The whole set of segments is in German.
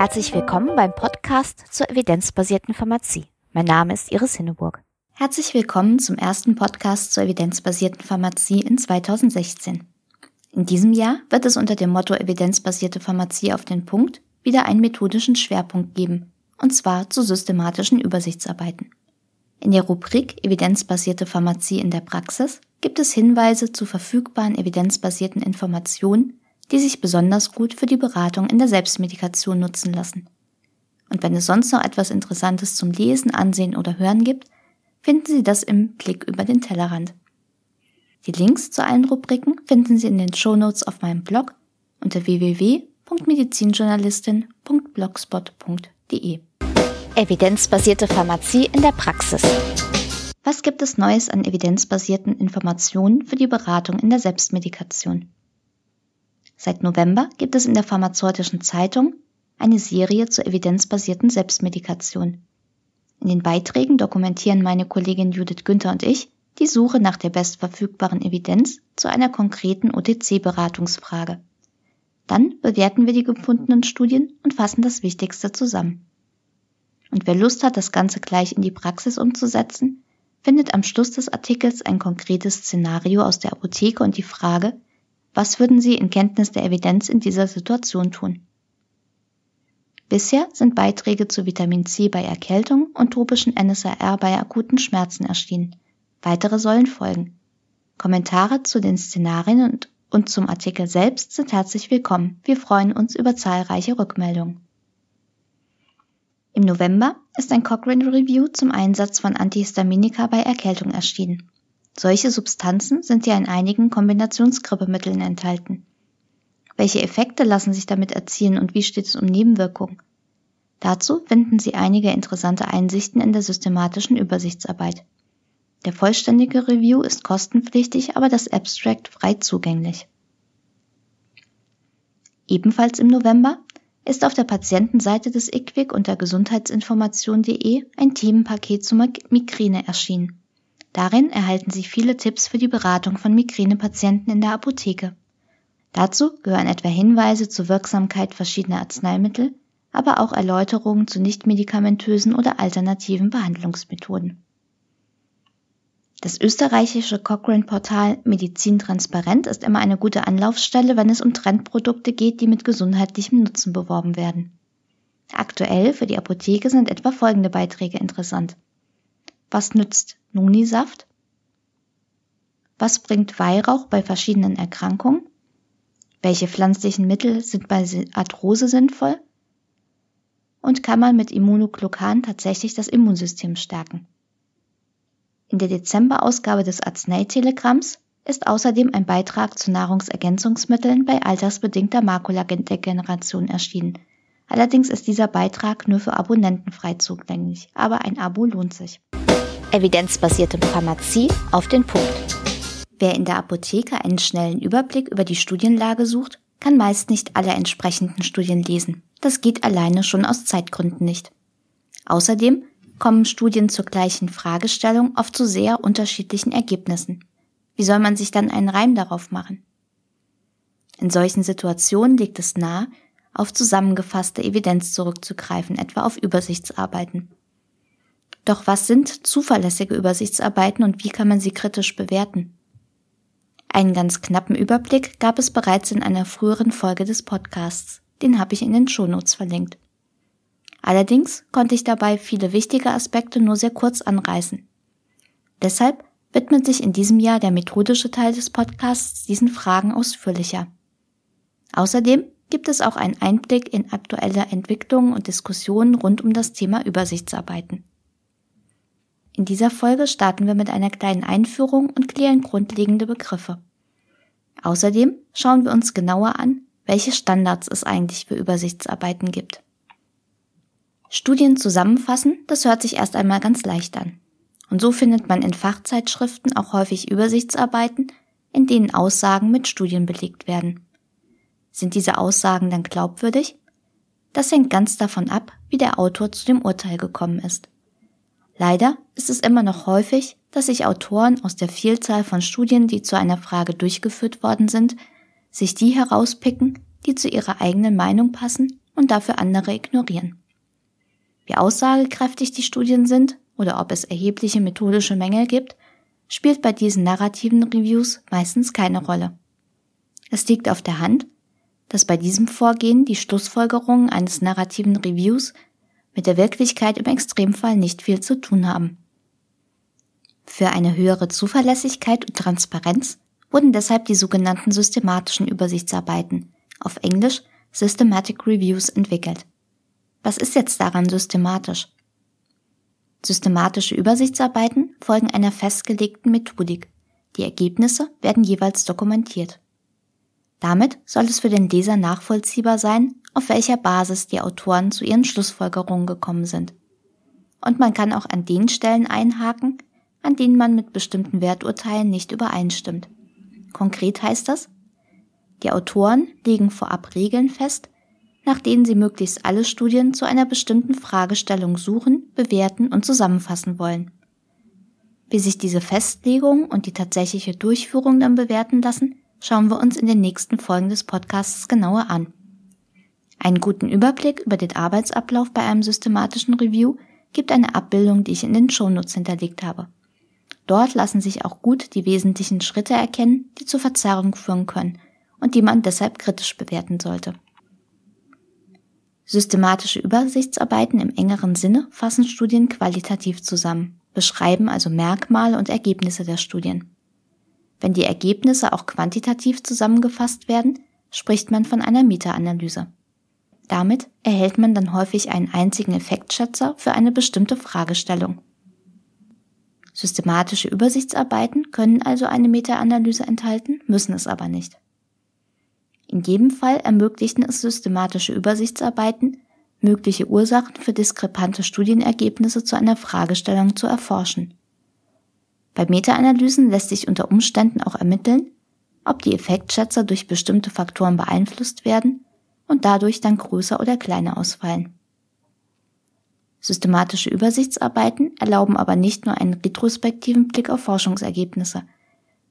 Herzlich willkommen beim Podcast zur evidenzbasierten Pharmazie. Mein Name ist Iris Hinneburg. Herzlich willkommen zum ersten Podcast zur evidenzbasierten Pharmazie in 2016. In diesem Jahr wird es unter dem Motto evidenzbasierte Pharmazie auf den Punkt wieder einen methodischen Schwerpunkt geben, und zwar zu systematischen Übersichtsarbeiten. In der Rubrik Evidenzbasierte Pharmazie in der Praxis gibt es Hinweise zu verfügbaren evidenzbasierten Informationen, die sich besonders gut für die Beratung in der Selbstmedikation nutzen lassen. Und wenn es sonst noch etwas Interessantes zum Lesen, Ansehen oder Hören gibt, finden Sie das im Blick über den Tellerrand. Die Links zu allen Rubriken finden Sie in den Shownotes auf meinem Blog unter www.medizinjournalistin.blogspot.de. Evidenzbasierte Pharmazie in der Praxis. Was gibt es Neues an evidenzbasierten Informationen für die Beratung in der Selbstmedikation? Seit November gibt es in der Pharmazeutischen Zeitung eine Serie zur evidenzbasierten Selbstmedikation. In den Beiträgen dokumentieren meine Kollegin Judith Günther und ich die Suche nach der bestverfügbaren Evidenz zu einer konkreten OTC-Beratungsfrage. Dann bewerten wir die gefundenen Studien und fassen das Wichtigste zusammen. Und wer Lust hat, das Ganze gleich in die Praxis umzusetzen, findet am Schluss des Artikels ein konkretes Szenario aus der Apotheke und die Frage, was würden Sie in Kenntnis der Evidenz in dieser Situation tun? Bisher sind Beiträge zu Vitamin C bei Erkältung und tropischen NSAR bei akuten Schmerzen erschienen. Weitere sollen folgen. Kommentare zu den Szenarien und, und zum Artikel selbst sind herzlich willkommen. Wir freuen uns über zahlreiche Rückmeldungen. Im November ist ein Cochrane Review zum Einsatz von Antihistaminika bei Erkältung erschienen. Solche Substanzen sind ja in einigen Kombinationsgrippemitteln enthalten. Welche Effekte lassen sich damit erzielen und wie steht es um Nebenwirkungen? Dazu finden Sie einige interessante Einsichten in der systematischen Übersichtsarbeit. Der vollständige Review ist kostenpflichtig, aber das Abstract frei zugänglich. Ebenfalls im November ist auf der Patientenseite des IQWIC unter gesundheitsinformation.de ein Themenpaket zur Migräne erschienen. Darin erhalten Sie viele Tipps für die Beratung von Migränepatienten in der Apotheke. Dazu gehören etwa Hinweise zur Wirksamkeit verschiedener Arzneimittel, aber auch Erläuterungen zu nichtmedikamentösen oder alternativen Behandlungsmethoden. Das österreichische Cochrane-Portal Medizin Transparent ist immer eine gute Anlaufstelle, wenn es um Trendprodukte geht, die mit gesundheitlichem Nutzen beworben werden. Aktuell für die Apotheke sind etwa folgende Beiträge interessant. Was nützt Nunisaft? Was bringt Weihrauch bei verschiedenen Erkrankungen? Welche pflanzlichen Mittel sind bei Arthrose sinnvoll? Und kann man mit Immunoglucan tatsächlich das Immunsystem stärken? In der Dezemberausgabe des Arzneitelegramms ist außerdem ein Beitrag zu Nahrungsergänzungsmitteln bei altersbedingter Makuladegeneration erschienen. Allerdings ist dieser Beitrag nur für Abonnenten frei zugänglich, aber ein Abo lohnt sich evidenzbasierte Pharmazie auf den Punkt. Wer in der Apotheke einen schnellen Überblick über die Studienlage sucht, kann meist nicht alle entsprechenden Studien lesen. Das geht alleine schon aus Zeitgründen nicht. Außerdem kommen Studien zur gleichen Fragestellung oft zu sehr unterschiedlichen Ergebnissen. Wie soll man sich dann einen Reim darauf machen? In solchen Situationen liegt es nahe, auf zusammengefasste Evidenz zurückzugreifen, etwa auf Übersichtsarbeiten. Doch was sind zuverlässige Übersichtsarbeiten und wie kann man sie kritisch bewerten? Einen ganz knappen Überblick gab es bereits in einer früheren Folge des Podcasts. Den habe ich in den Shownotes verlinkt. Allerdings konnte ich dabei viele wichtige Aspekte nur sehr kurz anreißen. Deshalb widmet sich in diesem Jahr der methodische Teil des Podcasts diesen Fragen ausführlicher. Außerdem gibt es auch einen Einblick in aktuelle Entwicklungen und Diskussionen rund um das Thema Übersichtsarbeiten. In dieser Folge starten wir mit einer kleinen Einführung und klären grundlegende Begriffe. Außerdem schauen wir uns genauer an, welche Standards es eigentlich für Übersichtsarbeiten gibt. Studien zusammenfassen, das hört sich erst einmal ganz leicht an. Und so findet man in Fachzeitschriften auch häufig Übersichtsarbeiten, in denen Aussagen mit Studien belegt werden. Sind diese Aussagen dann glaubwürdig? Das hängt ganz davon ab, wie der Autor zu dem Urteil gekommen ist. Leider ist es immer noch häufig, dass sich Autoren aus der Vielzahl von Studien, die zu einer Frage durchgeführt worden sind, sich die herauspicken, die zu ihrer eigenen Meinung passen und dafür andere ignorieren. Wie aussagekräftig die Studien sind oder ob es erhebliche methodische Mängel gibt, spielt bei diesen narrativen Reviews meistens keine Rolle. Es liegt auf der Hand, dass bei diesem Vorgehen die Schlussfolgerungen eines narrativen Reviews mit der Wirklichkeit im Extremfall nicht viel zu tun haben. Für eine höhere Zuverlässigkeit und Transparenz wurden deshalb die sogenannten systematischen Übersichtsarbeiten, auf Englisch Systematic Reviews, entwickelt. Was ist jetzt daran systematisch? Systematische Übersichtsarbeiten folgen einer festgelegten Methodik. Die Ergebnisse werden jeweils dokumentiert. Damit soll es für den Leser nachvollziehbar sein, auf welcher Basis die Autoren zu ihren Schlussfolgerungen gekommen sind. Und man kann auch an den Stellen einhaken, an denen man mit bestimmten Werturteilen nicht übereinstimmt. Konkret heißt das, die Autoren legen vorab Regeln fest, nach denen sie möglichst alle Studien zu einer bestimmten Fragestellung suchen, bewerten und zusammenfassen wollen. Wie sich diese Festlegung und die tatsächliche Durchführung dann bewerten lassen, schauen wir uns in den nächsten Folgen des Podcasts genauer an. Einen guten Überblick über den Arbeitsablauf bei einem systematischen Review gibt eine Abbildung, die ich in den Shownotes hinterlegt habe. Dort lassen sich auch gut die wesentlichen Schritte erkennen, die zur Verzerrung führen können und die man deshalb kritisch bewerten sollte. Systematische Übersichtsarbeiten im engeren Sinne fassen Studien qualitativ zusammen, beschreiben also Merkmale und Ergebnisse der Studien. Wenn die Ergebnisse auch quantitativ zusammengefasst werden, spricht man von einer Meta-Analyse. Damit erhält man dann häufig einen einzigen Effektschätzer für eine bestimmte Fragestellung. Systematische Übersichtsarbeiten können also eine Meta-Analyse enthalten, müssen es aber nicht. In jedem Fall ermöglichen es systematische Übersichtsarbeiten, mögliche Ursachen für diskrepante Studienergebnisse zu einer Fragestellung zu erforschen. Bei Meta-Analysen lässt sich unter Umständen auch ermitteln, ob die Effektschätzer durch bestimmte Faktoren beeinflusst werden und dadurch dann größer oder kleiner ausfallen. Systematische Übersichtsarbeiten erlauben aber nicht nur einen retrospektiven Blick auf Forschungsergebnisse.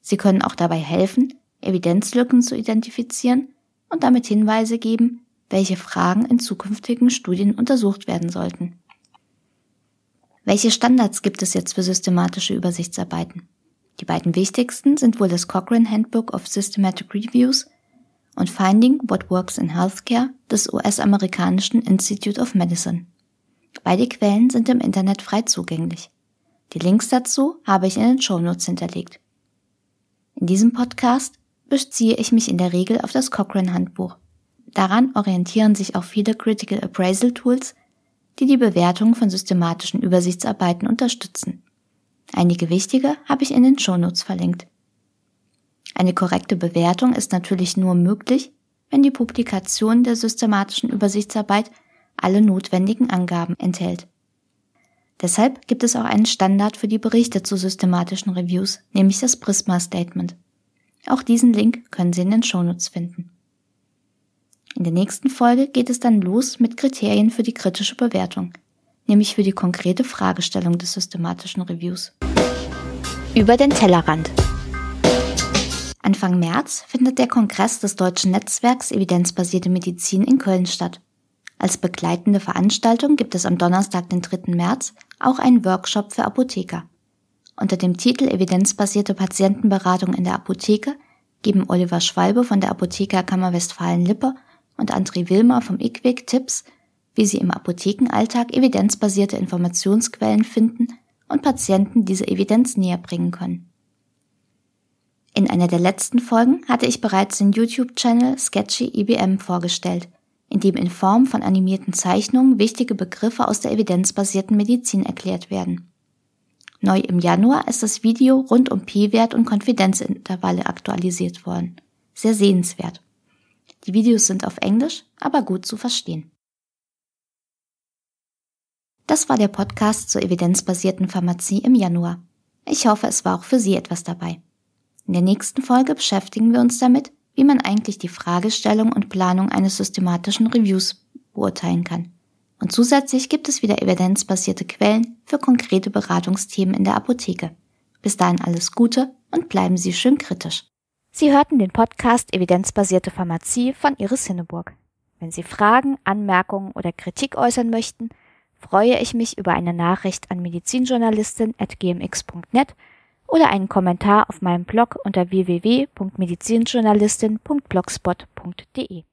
Sie können auch dabei helfen, Evidenzlücken zu identifizieren und damit Hinweise geben, welche Fragen in zukünftigen Studien untersucht werden sollten. Welche Standards gibt es jetzt für systematische Übersichtsarbeiten? Die beiden wichtigsten sind wohl das Cochrane Handbook of Systematic Reviews und Finding What Works in Healthcare des US-amerikanischen Institute of Medicine. Beide Quellen sind im Internet frei zugänglich. Die Links dazu habe ich in den Show Notes hinterlegt. In diesem Podcast beziehe ich mich in der Regel auf das Cochrane Handbuch. Daran orientieren sich auch viele Critical Appraisal Tools, die die Bewertung von systematischen Übersichtsarbeiten unterstützen. Einige wichtige habe ich in den Shownotes verlinkt. Eine korrekte Bewertung ist natürlich nur möglich, wenn die Publikation der systematischen Übersichtsarbeit alle notwendigen Angaben enthält. Deshalb gibt es auch einen Standard für die Berichte zu systematischen Reviews, nämlich das Prisma Statement. Auch diesen Link können Sie in den Shownotes finden. In der nächsten Folge geht es dann los mit Kriterien für die kritische Bewertung, nämlich für die konkrete Fragestellung des systematischen Reviews. Über den Tellerrand. Anfang März findet der Kongress des Deutschen Netzwerks Evidenzbasierte Medizin in Köln statt. Als begleitende Veranstaltung gibt es am Donnerstag, den 3. März, auch einen Workshop für Apotheker. Unter dem Titel Evidenzbasierte Patientenberatung in der Apotheke geben Oliver Schwalbe von der Apothekerkammer Westfalen-Lippe und André Wilmer vom IQWIC Tipps, wie sie im Apothekenalltag evidenzbasierte Informationsquellen finden und Patienten diese Evidenz näher bringen können. In einer der letzten Folgen hatte ich bereits den YouTube-Channel Sketchy IBM vorgestellt, in dem in Form von animierten Zeichnungen wichtige Begriffe aus der evidenzbasierten Medizin erklärt werden. Neu im Januar ist das Video rund um P-Wert und Konfidenzintervalle aktualisiert worden. Sehr sehenswert. Die Videos sind auf Englisch, aber gut zu verstehen. Das war der Podcast zur evidenzbasierten Pharmazie im Januar. Ich hoffe, es war auch für Sie etwas dabei. In der nächsten Folge beschäftigen wir uns damit, wie man eigentlich die Fragestellung und Planung eines systematischen Reviews beurteilen kann. Und zusätzlich gibt es wieder evidenzbasierte Quellen für konkrete Beratungsthemen in der Apotheke. Bis dahin alles Gute und bleiben Sie schön kritisch. Sie hörten den Podcast Evidenzbasierte Pharmazie von Iris Hinneburg. Wenn Sie Fragen, Anmerkungen oder Kritik äußern möchten, freue ich mich über eine Nachricht an medizinjournalistin.gmx.net oder einen Kommentar auf meinem Blog unter www.medizinjournalistin.blogspot.de.